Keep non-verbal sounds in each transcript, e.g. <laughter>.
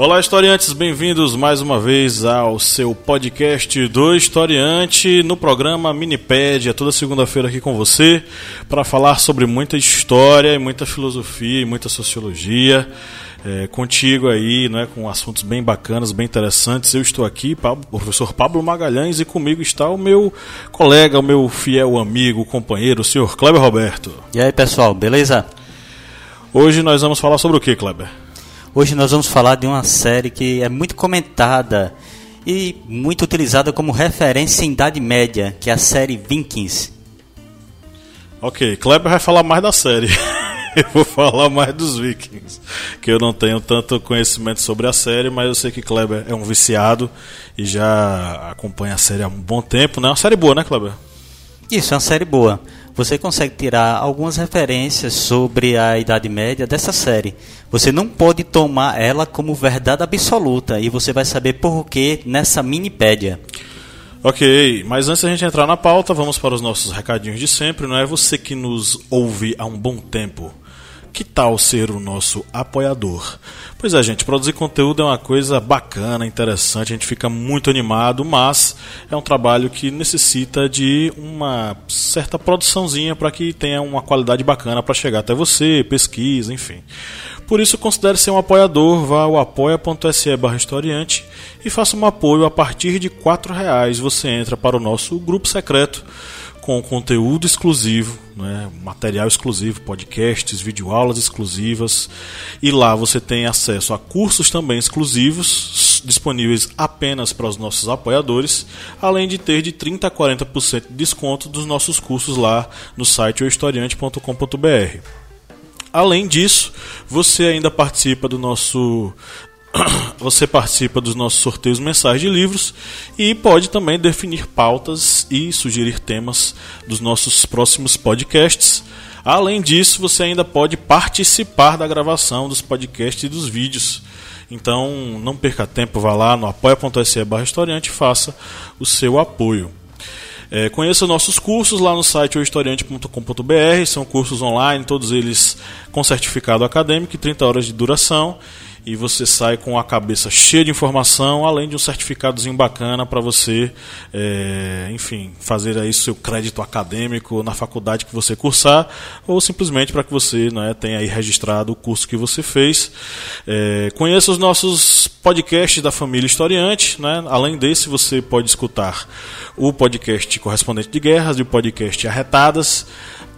Olá, historiantes, bem-vindos mais uma vez ao seu podcast do Historiante no programa Minipédia, toda segunda-feira aqui com você para falar sobre muita história, muita filosofia e muita sociologia. É, contigo aí, né, com assuntos bem bacanas, bem interessantes. Eu estou aqui, o professor Pablo Magalhães, e comigo está o meu colega, o meu fiel amigo, companheiro, o senhor Kleber Roberto. E aí, pessoal, beleza? Hoje nós vamos falar sobre o que, Kleber? Hoje nós vamos falar de uma série que é muito comentada e muito utilizada como referência em Idade Média, que é a série Vikings. Ok, Kleber vai falar mais da série. <laughs> eu vou falar mais dos Vikings, que eu não tenho tanto conhecimento sobre a série, mas eu sei que Kleber é um viciado e já acompanha a série há um bom tempo, né? É uma série boa, né, Kleber? Isso, é uma série boa. Você consegue tirar algumas referências sobre a Idade Média dessa série. Você não pode tomar ela como verdade absoluta e você vai saber por que nessa minipédia. Ok, mas antes da gente entrar na pauta, vamos para os nossos recadinhos de sempre. Não é você que nos ouve há um bom tempo. Que tal ser o nosso apoiador? Pois é, gente, produzir conteúdo é uma coisa bacana, interessante, a gente fica muito animado, mas é um trabalho que necessita de uma certa produçãozinha para que tenha uma qualidade bacana para chegar até você, pesquisa, enfim. Por isso, considere ser um apoiador, vá ao apoia.se barra historiante e faça um apoio a partir de R$ reais. Você entra para o nosso grupo secreto com conteúdo exclusivo, né, material exclusivo, podcasts, videoaulas exclusivas. E lá você tem acesso a cursos também exclusivos, disponíveis apenas para os nossos apoiadores, além de ter de 30 a 40% de desconto dos nossos cursos lá no site ohistoriante.com.br. Além disso, você ainda participa do nosso <coughs> você participa dos nossos sorteios mensais de livros e pode também definir pautas e sugerir temas dos nossos próximos podcasts. Além disso, você ainda pode participar da gravação dos podcasts e dos vídeos. Então, não perca tempo, vá lá no apoia.se barra historiante e faça o seu apoio. É, conheça nossos cursos lá no site ohistoriante.com.br, são cursos online, todos eles com certificado acadêmico e 30 horas de duração e você sai com a cabeça cheia de informação, além de um certificadozinho bacana para você, é, enfim, fazer aí seu crédito acadêmico na faculdade que você cursar, ou simplesmente para que você né, tenha aí registrado o curso que você fez. É, conheça os nossos podcasts da família Historiante, né? além desse você pode escutar o podcast Correspondente de Guerras e o podcast Arretadas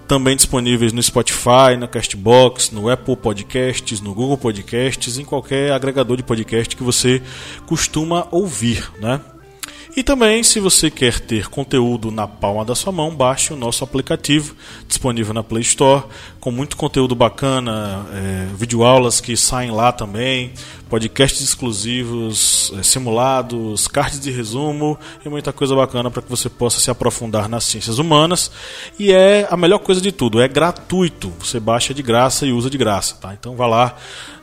também disponíveis no Spotify, na Castbox, no Apple Podcasts, no Google Podcasts, em qualquer agregador de podcast que você costuma ouvir, né? E também, se você quer ter conteúdo na palma da sua mão, baixe o nosso aplicativo disponível na Play Store, com muito conteúdo bacana, é, videoaulas que saem lá também, podcasts exclusivos, é, simulados, cards de resumo e muita coisa bacana para que você possa se aprofundar nas ciências humanas. E é a melhor coisa de tudo, é gratuito. Você baixa de graça e usa de graça, tá? Então vá lá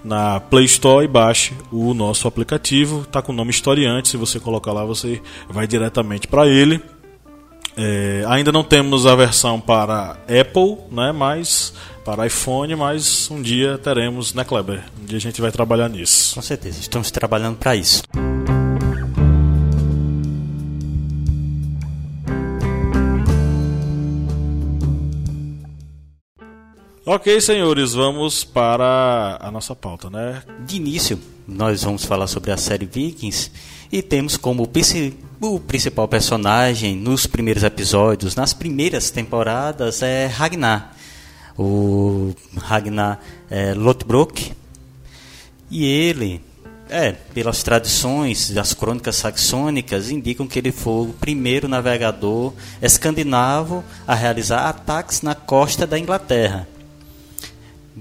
na Play Store e baixe o nosso aplicativo. Está com o nome Historiante. Se você colocar lá, você vai diretamente para ele. É, ainda não temos a versão para Apple, né? Mas para iPhone, mas um dia teremos, né, Kleber? Um dia a gente vai trabalhar nisso. Com certeza, estamos trabalhando para isso. Ok, senhores, vamos para a nossa pauta, né? De início, nós vamos falar sobre a série Vikings e temos como o principal personagem nos primeiros episódios, nas primeiras temporadas, é Ragnar. O Ragnar é, Lothbrok. E ele, é, pelas tradições das crônicas saxônicas, indicam que ele foi o primeiro navegador escandinavo a realizar ataques na costa da Inglaterra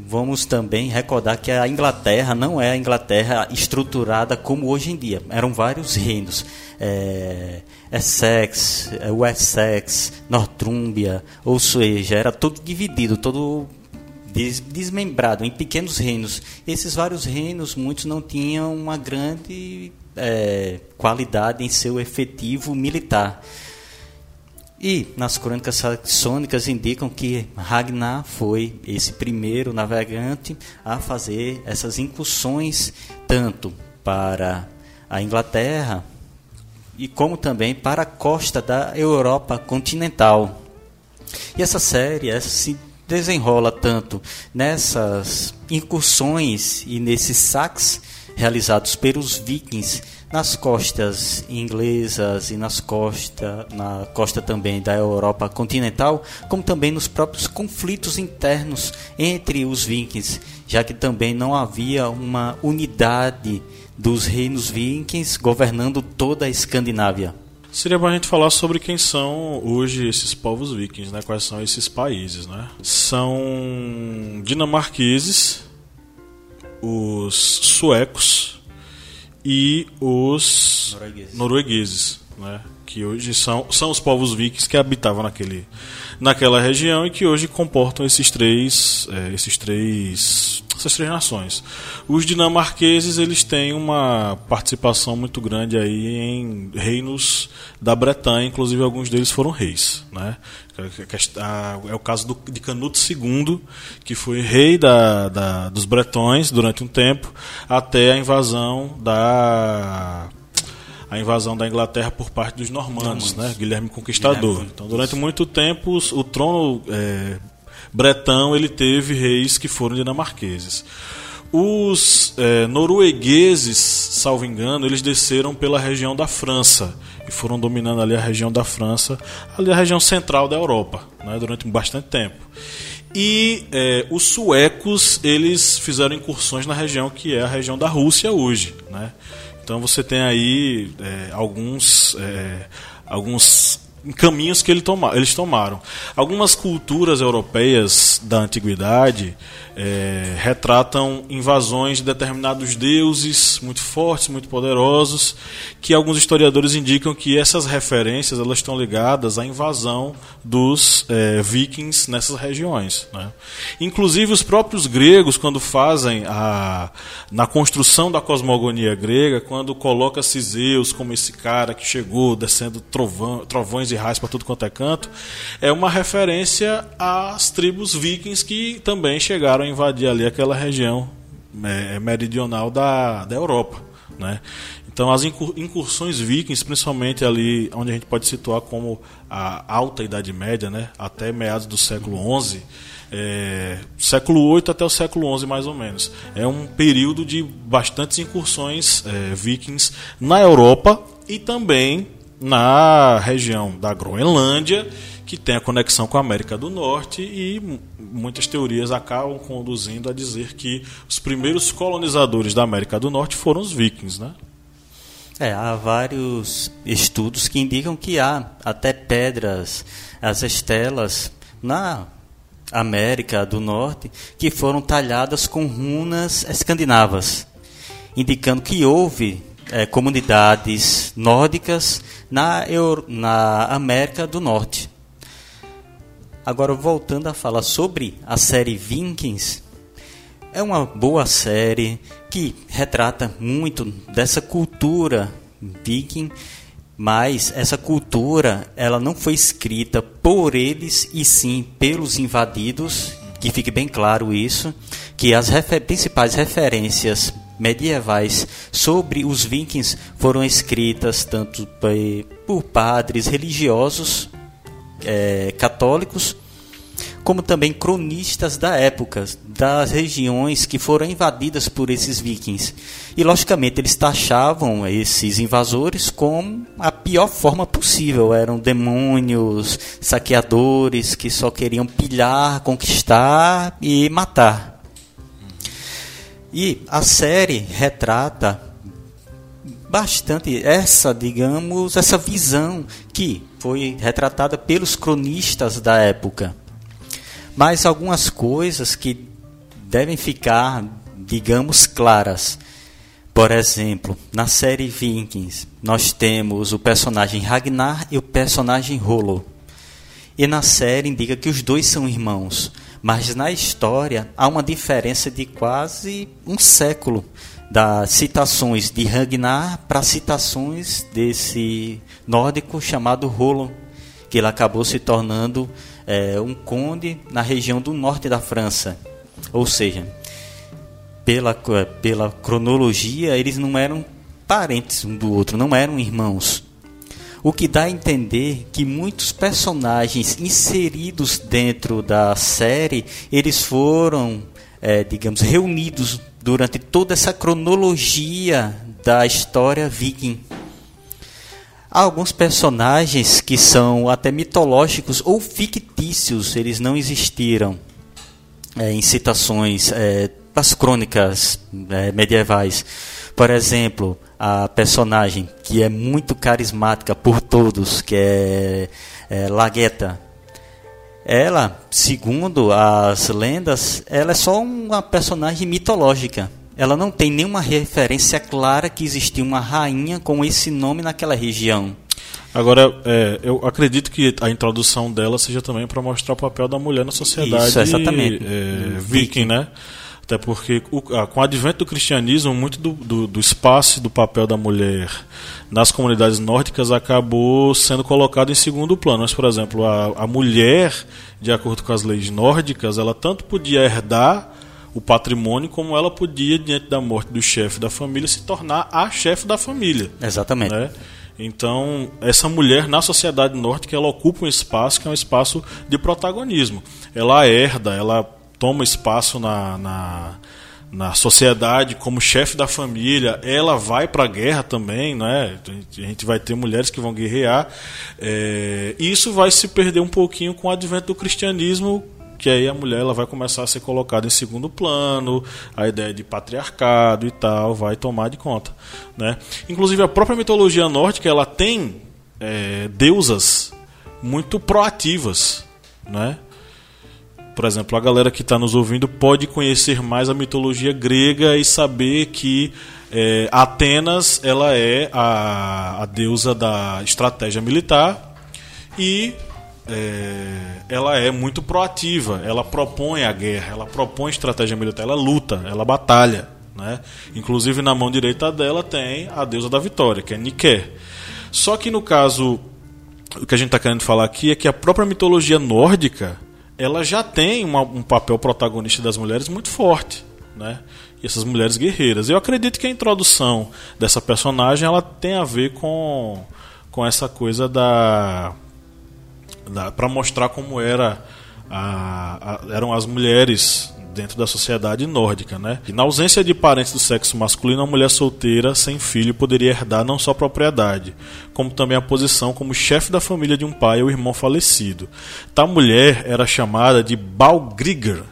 vamos também recordar que a Inglaterra não é a Inglaterra estruturada como hoje em dia. Eram vários reinos. É, Essex, é Wessex, Northumbria, ou seja, era todo dividido, todo desmembrado em pequenos reinos. Esses vários reinos, muitos não tinham uma grande é, qualidade em seu efetivo militar. E nas crônicas saxônicas indicam que Ragnar foi esse primeiro navegante a fazer essas incursões tanto para a Inglaterra e como também para a costa da Europa continental. E essa série essa se desenrola tanto nessas incursões e nesses saques realizados pelos vikings nas costas inglesas e nas costa, na costa também da Europa continental, como também nos próprios conflitos internos entre os vikings, já que também não havia uma unidade dos reinos vikings governando toda a Escandinávia. Seria bom a gente falar sobre quem são hoje esses povos vikings, né? Quais são esses países, né? São dinamarqueses, os suecos, e os noruegueses, noruegueses né? que hoje são, são os povos vikings que habitavam naquele, naquela região e que hoje comportam esses três, é, esses três essas três nações. Os dinamarqueses eles têm uma participação muito grande aí em reinos da Bretanha, inclusive alguns deles foram reis, né? É o caso do, de Canuto II, que foi rei da, da, dos bretões durante um tempo, até a invasão da a invasão da Inglaterra por parte dos normandos, né? Guilherme Conquistador. Guilherme. Então, durante muito tempo, o trono é, bretão ele teve reis que foram dinamarqueses. Os é, noruegueses, salvo engano, eles desceram pela região da França e foram dominando ali a região da França, ali a região central da Europa, né, durante bastante tempo. E é, os suecos eles fizeram incursões na região que é a região da Rússia hoje, né? Então você tem aí é, alguns é, alguns caminhos que ele toma, eles tomaram. Algumas culturas europeias da antiguidade é, retratam invasões de determinados deuses muito fortes, muito poderosos, que alguns historiadores indicam que essas referências elas estão ligadas à invasão dos é, vikings nessas regiões. Né? Inclusive os próprios gregos, quando fazem a na construção da cosmogonia grega, quando coloca-se Zeus como esse cara que chegou descendo trovão, trovões e raios para tudo quanto é canto, é uma referência às tribos vikings que também chegaram invadir ali aquela região é, meridional da, da Europa. Né? Então, as incursões vikings, principalmente ali onde a gente pode situar como a alta Idade Média, né? até meados do século XI, é, século VIII até o século XI, mais ou menos. É um período de bastantes incursões é, vikings na Europa e também na região da Groenlândia que tem a conexão com a América do Norte e muitas teorias acabam conduzindo a dizer que os primeiros colonizadores da América do Norte foram os vikings, né? É, há vários estudos que indicam que há até pedras, as estelas na América do Norte que foram talhadas com runas escandinavas, indicando que houve é, comunidades nórdicas na, Euro, na América do Norte. Agora, voltando a falar sobre a série Vikings, é uma boa série que retrata muito dessa cultura viking, mas essa cultura ela não foi escrita por eles e sim pelos invadidos, que fique bem claro isso, que as refer principais referências medievais sobre os vikings foram escritas tanto por padres religiosos é, católicos, como também cronistas da época, das regiões que foram invadidas por esses vikings. E, logicamente, eles taxavam esses invasores como a pior forma possível. Eram demônios, saqueadores que só queriam pilhar, conquistar e matar. E a série retrata bastante essa, digamos, essa visão que foi retratada pelos cronistas da época. Mas algumas coisas que devem ficar, digamos, claras. Por exemplo, na série Vikings, nós temos o personagem Ragnar e o personagem Rolo. E na série indica que os dois são irmãos, mas na história há uma diferença de quase um século das citações de Ragnar para citações desse nórdico chamado Rolo, que ele acabou se tornando é, um conde na região do norte da França. Ou seja, pela, pela cronologia, eles não eram parentes um do outro, não eram irmãos. O que dá a entender que muitos personagens inseridos dentro da série, eles foram, é, digamos, reunidos durante toda essa cronologia da história viking. Há alguns personagens que são até mitológicos ou fictícios, eles não existiram é, em citações é, das crônicas é, medievais. Por exemplo, a personagem que é muito carismática por todos, que é, é Lagueta. Ela, segundo as lendas, ela é só uma personagem mitológica. Ela não tem nenhuma referência clara que existia uma rainha com esse nome naquela região. Agora, é, eu acredito que a introdução dela seja também para mostrar o papel da mulher na sociedade Isso, exatamente. É, viking, né? Até porque com o advento do cristianismo, muito do, do, do, espaço e do papel da mulher nas comunidades nórdicas acabou sendo colocado em segundo plano. Mas, por exemplo, a, a mulher, de acordo com as leis nórdicas, ela tanto podia herdar o patrimônio como ela podia, diante da morte do chefe da família, se tornar a chefe da família. Exatamente. Né? Então, essa mulher na sociedade nórdica, ela ocupa um espaço que é um espaço de protagonismo. Ela herda, ela toma espaço na, na, na sociedade como chefe da família, ela vai para a guerra também, né? A gente vai ter mulheres que vão guerrear. É, e isso vai se perder um pouquinho com o advento do cristianismo, que aí a mulher ela vai começar a ser colocada em segundo plano, a ideia de patriarcado e tal vai tomar de conta, né? Inclusive a própria mitologia nórdica ela tem é, deusas muito proativas, né? Por exemplo, a galera que está nos ouvindo pode conhecer mais a mitologia grega e saber que é, Atenas ela é a, a deusa da estratégia militar e é, ela é muito proativa, ela propõe a guerra, ela propõe estratégia militar, ela luta, ela batalha. Né? Inclusive na mão direita dela tem a deusa da vitória, que é Nike. Só que no caso, o que a gente está querendo falar aqui é que a própria mitologia nórdica ela já tem uma, um papel protagonista das mulheres muito forte, né? E essas mulheres guerreiras. Eu acredito que a introdução dessa personagem ela tem a ver com, com essa coisa da, da para mostrar como era a, a, eram as mulheres dentro da sociedade nórdica, né? E na ausência de parentes do sexo masculino, a mulher solteira sem filho poderia herdar não só a propriedade, como também a posição como chefe da família de um pai ou irmão falecido. Tal mulher era chamada de Balgrigger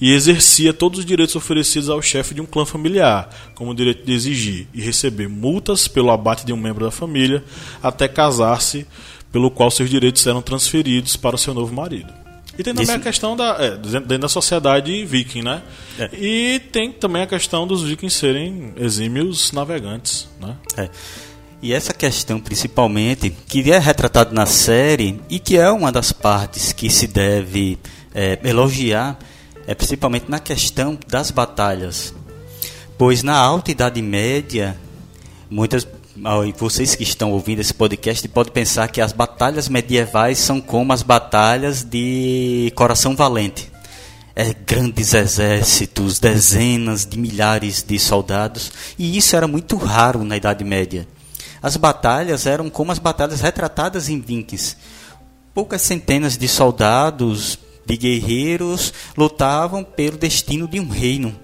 e exercia todos os direitos oferecidos ao chefe de um clã familiar, como o direito de exigir e receber multas pelo abate de um membro da família, até casar-se, pelo qual seus direitos eram transferidos para seu novo marido. E tem também Esse... a questão da. É, dentro da sociedade viking, né? É. E tem também a questão dos vikings serem exímios navegantes, né? É. E essa questão, principalmente, que é retratada na série e que é uma das partes que se deve é, elogiar, é principalmente na questão das batalhas. Pois na Alta Idade Média, muitas vocês que estão ouvindo esse podcast podem pensar que as batalhas medievais são como as batalhas de Coração Valente. É, grandes exércitos, dezenas de milhares de soldados, e isso era muito raro na Idade Média. As batalhas eram como as batalhas retratadas em Vikings. Poucas centenas de soldados, de guerreiros, lutavam pelo destino de um reino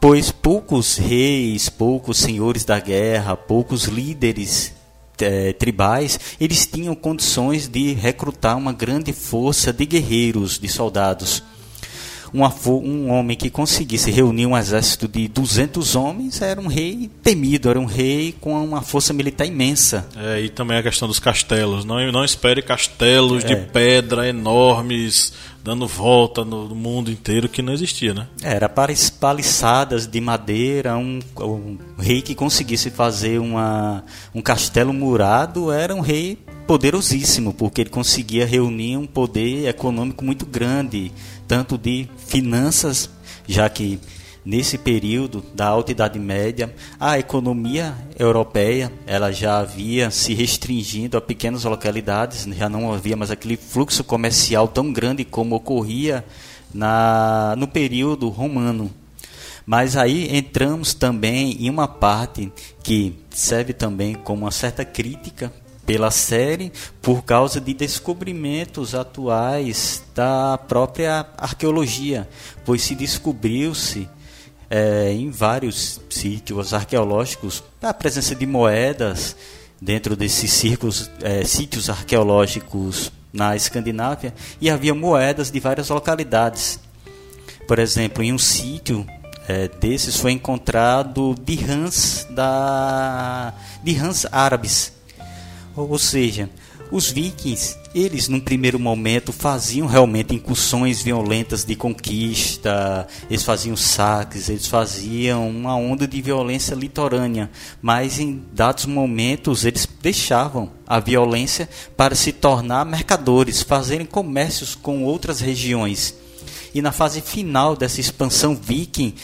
pois poucos reis, poucos senhores da guerra, poucos líderes é, tribais, eles tinham condições de recrutar uma grande força de guerreiros, de soldados. uma, um homem que conseguisse reunir um exército de 200 homens era um rei temido, era um rei com uma força militar imensa. É, e também a questão dos castelos. Não, não espere castelos é. de pedra enormes dando volta no mundo inteiro que não existia, né? Era para paliçadas de madeira, um, um rei que conseguisse fazer uma, um castelo murado era um rei poderosíssimo, porque ele conseguia reunir um poder econômico muito grande, tanto de finanças, já que nesse período da Alta Idade Média, a economia europeia ela já havia se restringindo a pequenas localidades, já não havia mais aquele fluxo comercial tão grande como ocorria na, no período romano. Mas aí entramos também em uma parte que serve também como uma certa crítica pela série por causa de descobrimentos atuais da própria arqueologia, pois se descobriu-se é, em vários sítios arqueológicos a presença de moedas dentro desses círculos, é, sítios arqueológicos na Escandinávia e havia moedas de várias localidades. Por exemplo, em um sítio é, desses foi encontrado dirhams da dirhams árabes, ou seja, os vikings, eles num primeiro momento faziam realmente incursões violentas de conquista, eles faziam saques, eles faziam uma onda de violência litorânea, mas em dados momentos eles deixavam a violência para se tornar mercadores, fazerem comércios com outras regiões. E na fase final dessa expansão viking,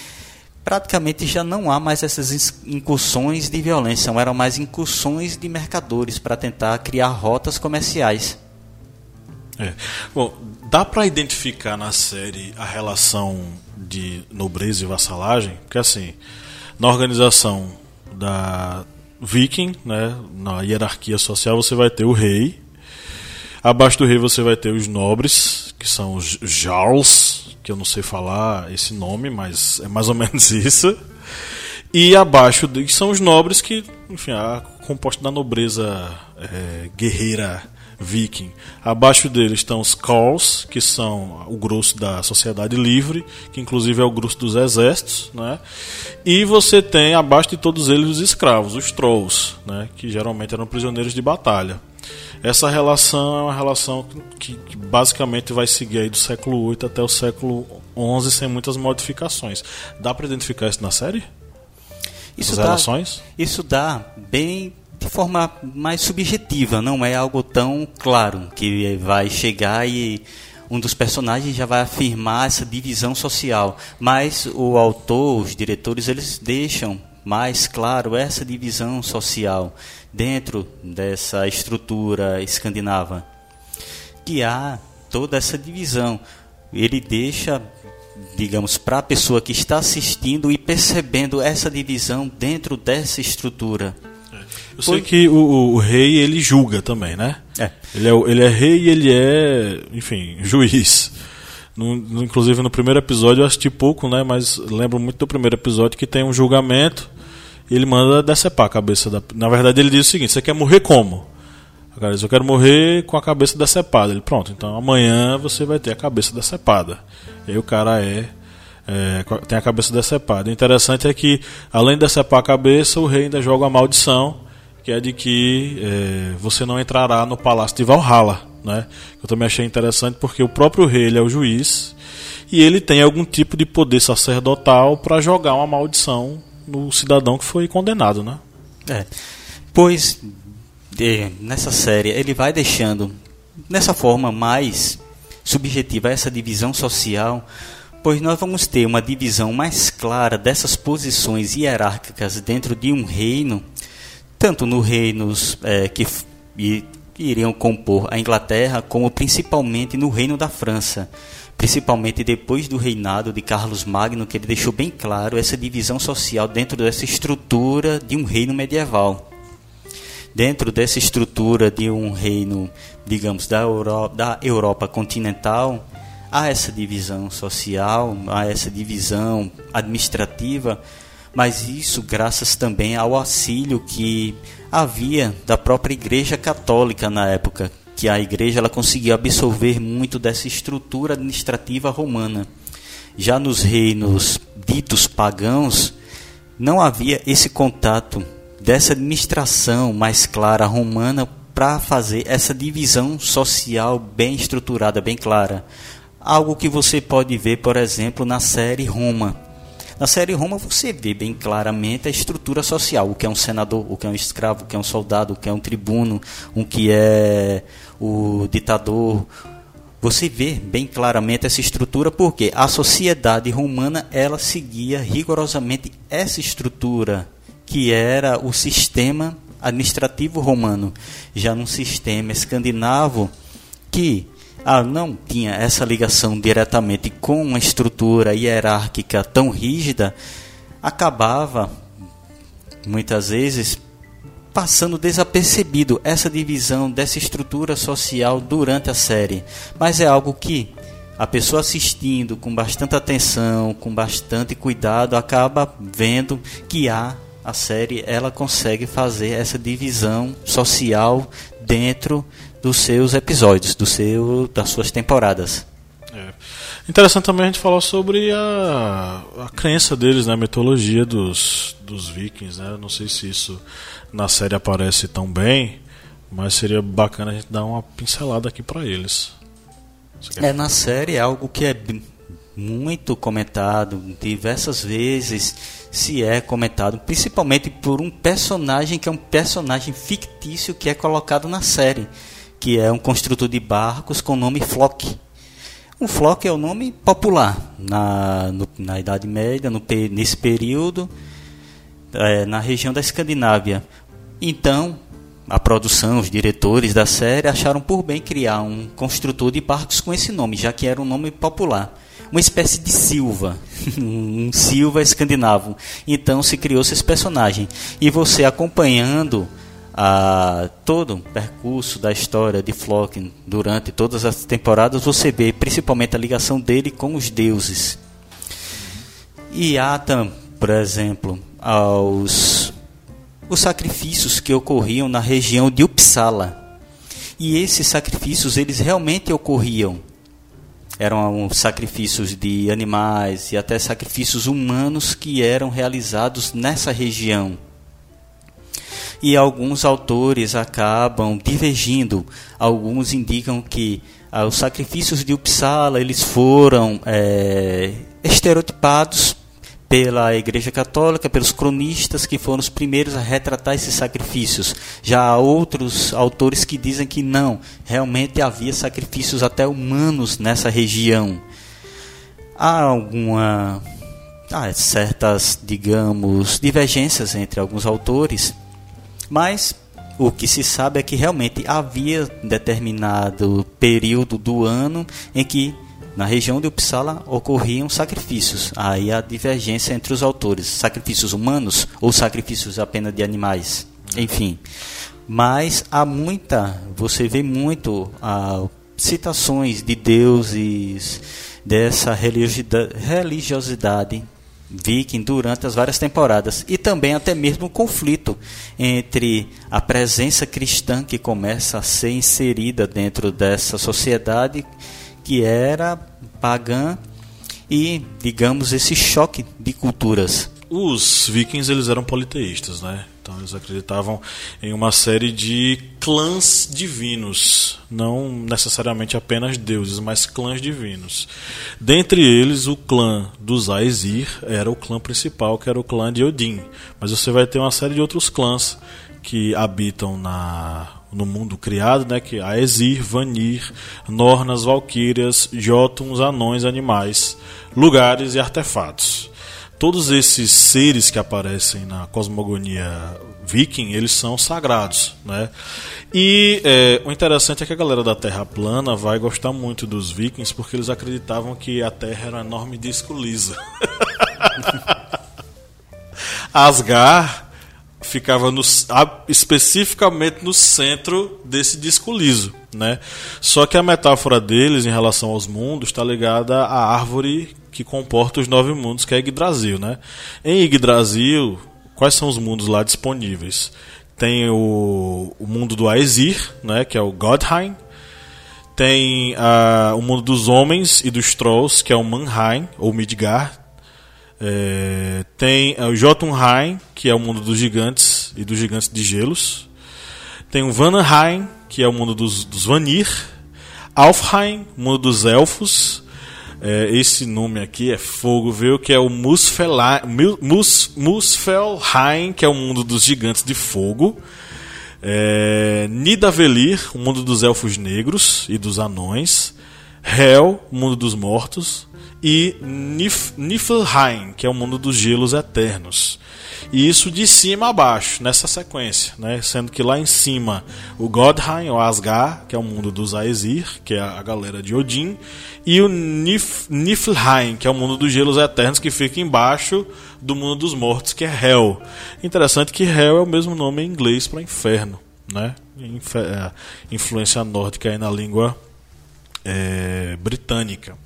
praticamente já não há mais essas incursões de violência, eram mais incursões de mercadores para tentar criar rotas comerciais. É. Bom, dá para identificar na série a relação de nobreza e vassalagem, porque assim, na organização da Viking, né, na hierarquia social você vai ter o rei, abaixo do rei você vai ter os nobres, que são os jarls, que eu não sei falar esse nome, mas é mais ou menos <laughs> isso. E abaixo são os nobres que, enfim, a composta da nobreza é, guerreira viking. Abaixo deles estão os Carls, que são o grosso da sociedade livre, que inclusive é o grosso dos exércitos, né? E você tem abaixo de todos eles os escravos, os Trolls, né? Que geralmente eram prisioneiros de batalha. Essa relação é uma relação que, que basicamente vai seguir aí do século VIII até o século XI sem muitas modificações. Dá para identificar isso na série? Isso As dá, relações? Isso dá bem de forma mais subjetiva, não é algo tão claro que vai chegar e um dos personagens já vai afirmar essa divisão social, mas o autor, os diretores, eles deixam mais claro essa divisão social dentro dessa estrutura escandinava. Que há toda essa divisão. Ele deixa, digamos, para a pessoa que está assistindo e percebendo essa divisão dentro dessa estrutura. Eu sei que o, o, rei ele julga também, né? É. Ele, é, ele é rei e ele é, enfim, juiz. No, no, inclusive no primeiro episódio eu assisti pouco, né? Mas lembro muito do primeiro episódio que tem um julgamento ele manda decepar a cabeça da. Na verdade, ele diz o seguinte: você quer morrer como? O cara diz: eu quero morrer com a cabeça decepada. Ele, pronto, então amanhã você vai ter a cabeça decepada. E aí o cara é. é tem a cabeça decepada. O interessante é que, além de decepar a cabeça, o rei ainda joga a maldição, que é de que é, você não entrará no palácio de Valhalla. Né? Eu também achei interessante porque o próprio rei ele é o juiz e ele tem algum tipo de poder sacerdotal para jogar uma maldição no cidadão que foi condenado, né? É. Pois de, nessa série ele vai deixando nessa forma mais subjetiva essa divisão social, pois nós vamos ter uma divisão mais clara dessas posições hierárquicas dentro de um reino, tanto nos reinos é, que iriam compor a Inglaterra, como principalmente no reino da França principalmente depois do reinado de Carlos Magno, que ele deixou bem claro essa divisão social dentro dessa estrutura de um reino medieval. Dentro dessa estrutura de um reino, digamos, da Europa, da Europa continental, há essa divisão social, há essa divisão administrativa, mas isso graças também ao auxílio que havia da própria Igreja Católica na época, que a igreja ela conseguiu absorver muito dessa estrutura administrativa romana. Já nos reinos ditos pagãos, não havia esse contato dessa administração mais clara romana para fazer essa divisão social bem estruturada, bem clara. Algo que você pode ver, por exemplo, na série Roma. Na série Roma você vê bem claramente a estrutura social, o que é um senador, o que é um escravo, o que é um soldado, o que é um tribuno, o que é o ditador. Você vê bem claramente essa estrutura porque a sociedade romana ela seguia rigorosamente essa estrutura que era o sistema administrativo romano, já num sistema escandinavo que ah, não tinha essa ligação diretamente com uma estrutura hierárquica tão rígida, acabava muitas vezes passando desapercebido essa divisão dessa estrutura social durante a série. Mas é algo que a pessoa assistindo com bastante atenção, com bastante cuidado, acaba vendo que há a série ela consegue fazer essa divisão social dentro dos seus episódios, do seu, das suas temporadas. É. Interessante também a gente falar sobre a, a crença deles, né, a mitologia dos, dos vikings. Né? Não sei se isso na série aparece tão bem, mas seria bacana a gente dar uma pincelada aqui para eles. É, na série é algo que é muito comentado diversas vezes se é comentado principalmente por um personagem que é um personagem fictício que é colocado na série que é um construtor de barcos com o nome Flock. O Flock é o nome popular na, no, na Idade Média no, nesse período é, na região da Escandinávia. Então a produção, os diretores da série acharam por bem criar um construtor de barcos com esse nome, já que era um nome popular uma espécie de Silva, <laughs> um Silva escandinavo. Então se criou esse personagem. E você acompanhando a, todo o percurso da história de Flock durante todas as temporadas, você vê principalmente a ligação dele com os deuses. E há, por exemplo, aos os sacrifícios que ocorriam na região de Uppsala. E esses sacrifícios eles realmente ocorriam eram sacrifícios de animais e até sacrifícios humanos que eram realizados nessa região. E alguns autores acabam divergindo. Alguns indicam que ah, os sacrifícios de Uppsala eles foram é, estereotipados pela Igreja Católica, pelos cronistas que foram os primeiros a retratar esses sacrifícios. Já há outros autores que dizem que não, realmente havia sacrifícios até humanos nessa região. Há alguma há certas, digamos, divergências entre alguns autores, mas o que se sabe é que realmente havia determinado período do ano em que na região de Uppsala ocorriam sacrifícios. Aí a divergência entre os autores: sacrifícios humanos ou sacrifícios apenas de animais. Enfim. Mas há muita, você vê muito ah, citações de deuses dessa religiosidade viking durante as várias temporadas e também até mesmo o conflito entre a presença cristã que começa a ser inserida dentro dessa sociedade que era pagã e, digamos, esse choque de culturas. Os vikings eles eram politeístas, né? Então eles acreditavam em uma série de clãs divinos, não necessariamente apenas deuses, mas clãs divinos. Dentre eles, o clã dos Aesir era o clã principal, que era o clã de Odin. Mas você vai ter uma série de outros clãs que habitam na no mundo criado, né, que Aesir, Vanir, Nornas, Valquírias, Jótuns, anões, animais, lugares e artefatos. Todos esses seres que aparecem na cosmogonia viking, eles são sagrados, né? E é, o interessante é que a galera da Terra plana vai gostar muito dos vikings porque eles acreditavam que a Terra era um enorme disco liso. <laughs> Asgard ficava no, especificamente no centro desse disco liso. Né? Só que a metáfora deles em relação aos mundos está ligada à árvore que comporta os nove mundos, que é Yggdrasil. Né? Em Yggdrasil, quais são os mundos lá disponíveis? Tem o, o mundo do Aesir, né, que é o Godheim. Tem uh, o mundo dos homens e dos trolls, que é o Mannheim, ou Midgard. É, tem o Jotunheim, que é o mundo dos gigantes e dos gigantes de gelos. Tem o Vanaheim, que é o mundo dos, dos Vanir. Alfheim, mundo dos elfos. É, esse nome aqui é fogo, viu? Que é o Muspelheim, Mus, que é o mundo dos gigantes de fogo. É, Nidavellir, o mundo dos elfos negros e dos anões. Hel, o mundo dos mortos. E Nif, Niflheim, que é o mundo dos gelos eternos. E isso de cima a baixo, nessa sequência, né? Sendo que lá em cima o Godheim, o Asgard, que é o mundo dos Aesir, que é a galera de Odin, e o Nif Niflheim, que é o mundo dos gelos eternos, que fica embaixo do mundo dos mortos, que é Hell. Interessante que Hell é o mesmo nome em inglês para inferno, né? É, influência nórdica aí na língua é, britânica.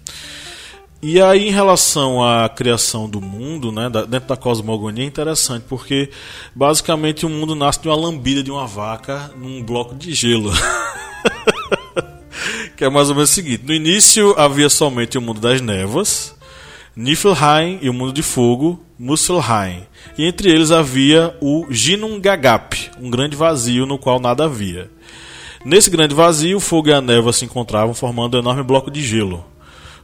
E aí, em relação à criação do mundo, né, dentro da cosmogonia, é interessante, porque basicamente o mundo nasce de uma lambida de uma vaca num bloco de gelo. <laughs> que é mais ou menos o seguinte: no início havia somente o mundo das névoas, Niflheim e o mundo de fogo, Muspelheim. E entre eles havia o Ginnungagap, um grande vazio no qual nada havia. Nesse grande vazio, o fogo e a névoa se encontravam formando um enorme bloco de gelo.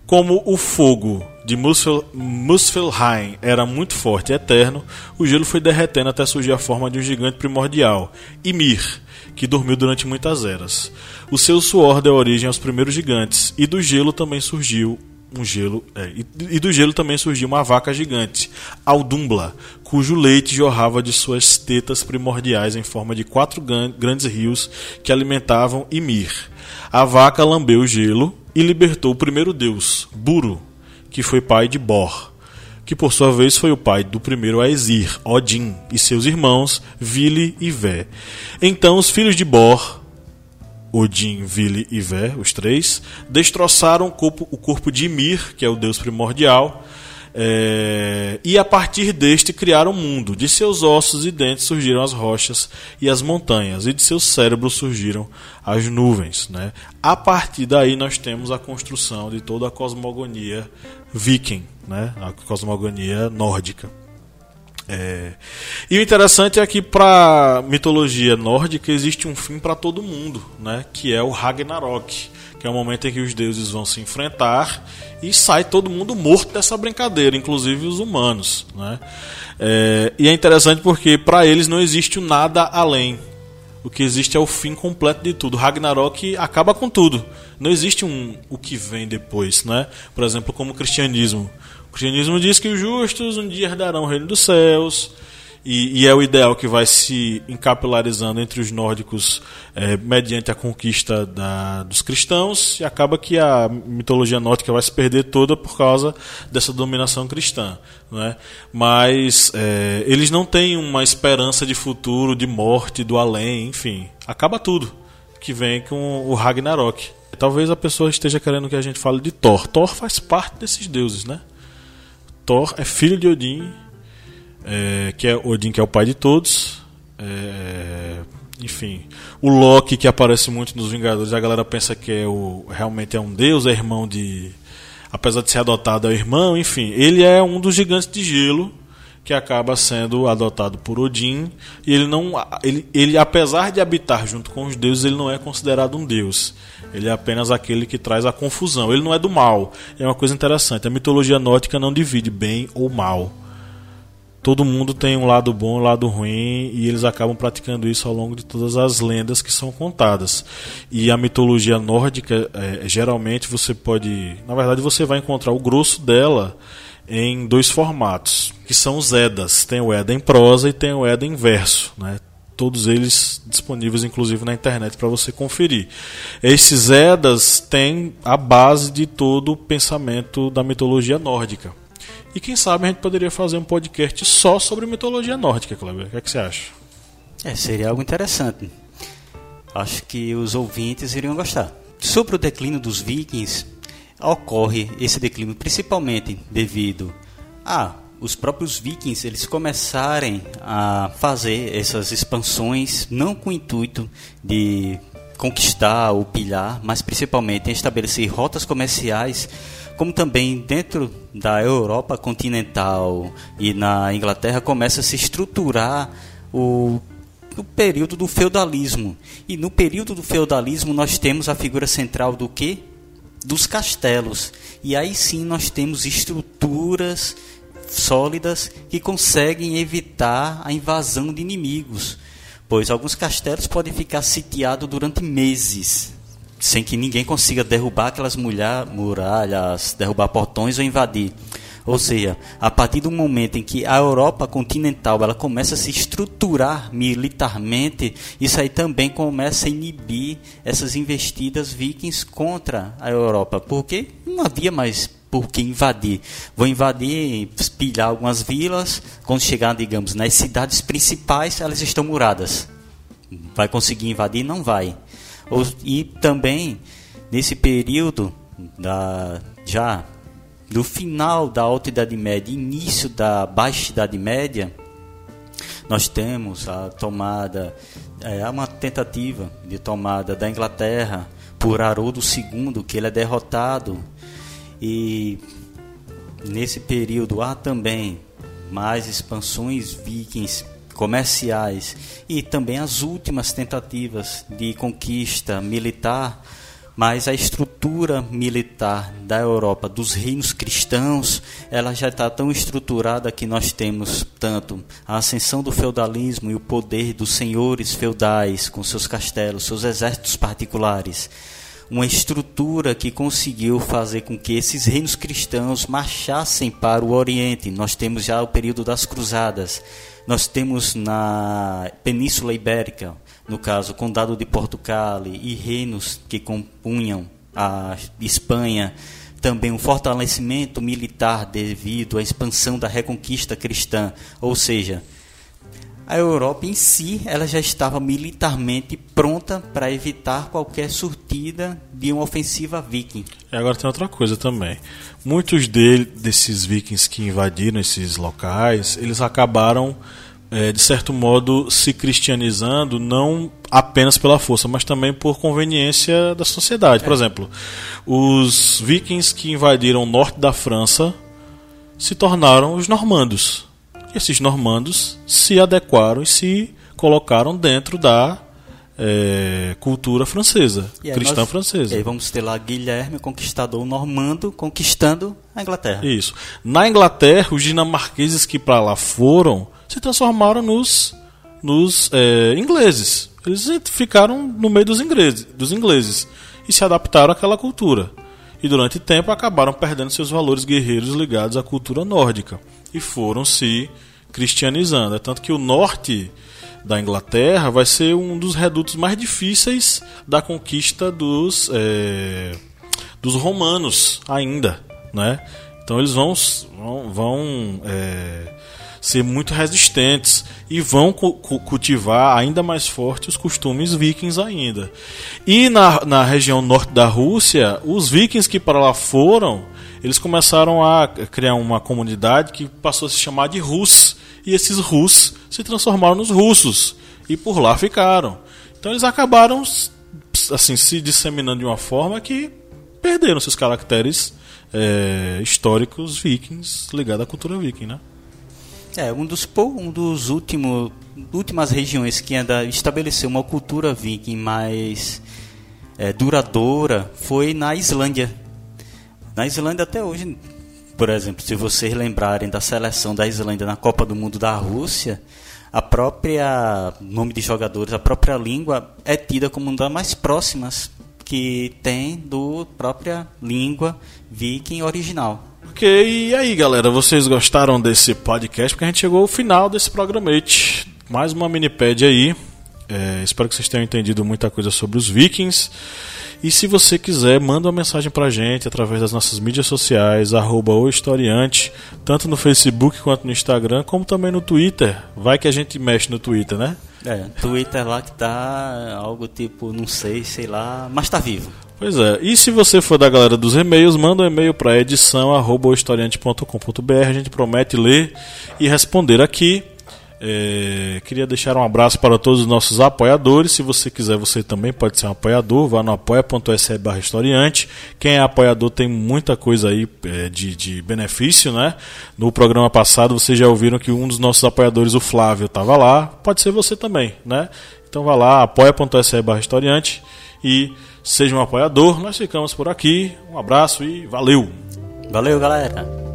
Como o fogo de Muspelheim era muito forte e eterno, o gelo foi derretendo até surgir a forma de um gigante primordial, Ymir, que dormiu durante muitas eras. O seu suor deu origem aos primeiros gigantes, e do gelo também surgiu um gelo é, e, e, do gelo também surgiu uma vaca gigante, Aldumbla, cujo leite jorrava de suas tetas primordiais em forma de quatro grandes rios que alimentavam Ymir. A vaca lambeu o gelo e libertou o primeiro deus, Buru, que foi pai de Bor, que por sua vez foi o pai do primeiro Aesir, Odin, e seus irmãos, Vili e Vé. Então os filhos de Bor, Odin, Vili e Vé, os três, destroçaram o corpo, o corpo de Ymir, que é o deus primordial, é, e a partir deste criaram o mundo. De seus ossos e dentes surgiram as rochas e as montanhas, e de seus cérebros surgiram as nuvens. Né? A partir daí nós temos a construção de toda a cosmogonia viking, né? a cosmogonia nórdica. É... E o interessante é que para mitologia nórdica existe um fim para todo mundo, né? que é o Ragnarok que é o momento em que os deuses vão se enfrentar e sai todo mundo morto dessa brincadeira, inclusive os humanos. Né? É, e é interessante porque para eles não existe o nada além. O que existe é o fim completo de tudo. Ragnarok acaba com tudo. Não existe um o que vem depois, né? Por exemplo, como o cristianismo. O cristianismo diz que os justos um dia herdarão o reino dos céus e, e, é o ideal que vai se encapilarizando entre os nórdicos é, mediante a conquista da, dos cristãos e acaba que a mitologia nórdica vai se perder toda por causa dessa dominação cristã. Né? Mas é, eles não têm uma esperança de futuro, de morte, do além, enfim. Acaba tudo que vem com o Ragnarok. Talvez a pessoa esteja querendo que a gente fale de Thor. Thor faz parte desses deuses, né? Thor é filho de Odin é, que é Odin, que é o pai de todos. É, enfim, o Loki que aparece muito nos Vingadores, a galera pensa que é o, realmente é um deus, é irmão de. Apesar de ser adotado, é o irmão, enfim. Ele é um dos gigantes de gelo que acaba sendo adotado por Odin e ele não ele, ele apesar de habitar junto com os deuses ele não é considerado um deus. Ele é apenas aquele que traz a confusão. Ele não é do mal. É uma coisa interessante. A mitologia nórdica não divide bem ou mal. Todo mundo tem um lado bom um lado ruim e eles acabam praticando isso ao longo de todas as lendas que são contadas. E a mitologia nórdica, é, geralmente você pode, na verdade você vai encontrar o grosso dela em dois formatos, que são os Edas. Tem o Eda em prosa e tem o Eda em verso, né? Todos eles disponíveis, inclusive, na internet para você conferir. Esses Edas têm a base de todo o pensamento da mitologia nórdica. E quem sabe a gente poderia fazer um podcast só sobre mitologia nórdica, Kleber. O que, é que você acha? É, seria algo interessante. Acho que os ouvintes iriam gostar. Sobre o declínio dos vikings, ocorre esse declínio principalmente devido a os próprios vikings eles começarem a fazer essas expansões não com o intuito de conquistar ou pilhar, mas principalmente em estabelecer rotas comerciais, como também dentro da Europa continental e na Inglaterra começa a se estruturar o, o período do feudalismo. E no período do feudalismo nós temos a figura central do que? Dos castelos. E aí sim nós temos estruturas sólidas que conseguem evitar a invasão de inimigos, pois alguns castelos podem ficar sitiados durante meses, sem que ninguém consiga derrubar aquelas muralhas, derrubar portões ou invadir. Ou seja, a partir do momento em que a Europa continental ela começa a se estruturar militarmente, isso aí também começa a inibir essas investidas vikings contra a Europa, porque não havia mais por que invadir. Vou invadir, pilhar algumas vilas, quando chegar, digamos, nas cidades principais, elas estão muradas. Vai conseguir invadir? Não vai. E também, nesse período da já do final da Alta Idade Média, início da Baixa Idade Média, nós temos a tomada, é uma tentativa de tomada da Inglaterra por Haroldo II, que ele é derrotado. E nesse período há também mais expansões vikings comerciais e também as últimas tentativas de conquista militar mas a estrutura militar da Europa, dos reinos cristãos, ela já está tão estruturada que nós temos tanto a ascensão do feudalismo e o poder dos senhores feudais com seus castelos, seus exércitos particulares, uma estrutura que conseguiu fazer com que esses reinos cristãos marchassem para o Oriente. Nós temos já o período das Cruzadas, nós temos na Península Ibérica no caso, Condado de Portugal e reinos que compunham a Espanha, também um fortalecimento militar devido à expansão da reconquista cristã, ou seja, a Europa em si ela já estava militarmente pronta para evitar qualquer surtida de uma ofensiva viking. E agora tem outra coisa também. Muitos de, desses vikings que invadiram esses locais, eles acabaram é, de certo modo, se cristianizando não apenas pela força, mas também por conveniência da sociedade. É. Por exemplo, os vikings que invadiram o norte da França se tornaram os normandos. E esses normandos se adequaram e se colocaram dentro da é, cultura francesa, cristã nós, francesa. E aí vamos ter lá Guilherme, conquistador normando, conquistando a Inglaterra. Isso. Na Inglaterra, os dinamarqueses que para lá foram se transformaram nos, nos é, ingleses. Eles ficaram no meio dos ingleses, dos ingleses e se adaptaram àquela cultura. E durante tempo acabaram perdendo seus valores guerreiros ligados à cultura nórdica e foram se cristianizando. É tanto que o norte da Inglaterra vai ser um dos redutos mais difíceis da conquista dos, é, dos romanos ainda, né? Então eles vão, vão, vão é, ser muito resistentes e vão cu cultivar ainda mais forte os costumes vikings ainda. E na, na região norte da Rússia, os vikings que para lá foram, eles começaram a criar uma comunidade que passou a se chamar de Rus. E esses Rus se transformaram nos russos e por lá ficaram. Então eles acabaram assim se disseminando de uma forma que perderam seus caracteres é, históricos vikings ligados à cultura viking, né? É, um dos, um dos últimos, últimas regiões que ainda estabeleceu uma cultura viking mais é, duradoura foi na Islândia. Na Islândia até hoje, por exemplo, se vocês lembrarem da seleção da Islândia na Copa do Mundo da Rússia, a própria nome de jogadores, a própria língua é tida como uma das mais próximas que tem do própria língua viking original. Ok, e aí galera, vocês gostaram desse podcast? Porque a gente chegou ao final desse programete. Mais uma minipédia aí. É, espero que vocês tenham entendido muita coisa sobre os vikings. E se você quiser, manda uma mensagem pra gente através das nossas mídias sociais, arroba o historiante, tanto no Facebook quanto no Instagram, como também no Twitter. Vai que a gente mexe no Twitter, né? É, Twitter lá que tá algo tipo, não sei, sei lá, mas tá vivo. Pois é, e se você for da galera dos e-mails, manda um e-mail para edição@historiante.com.br. A gente promete ler e responder aqui. É, queria deixar um abraço para todos os nossos apoiadores. Se você quiser, você também pode ser um apoiador. Vá no apoia.se barra historiante. Quem é apoiador tem muita coisa aí é, de, de benefício, né? No programa passado vocês já ouviram que um dos nossos apoiadores, o Flávio, estava lá. Pode ser você também, né? Então vá lá, apoia.se barra historiante e seja um apoiador. Nós ficamos por aqui. Um abraço e valeu! Valeu, galera!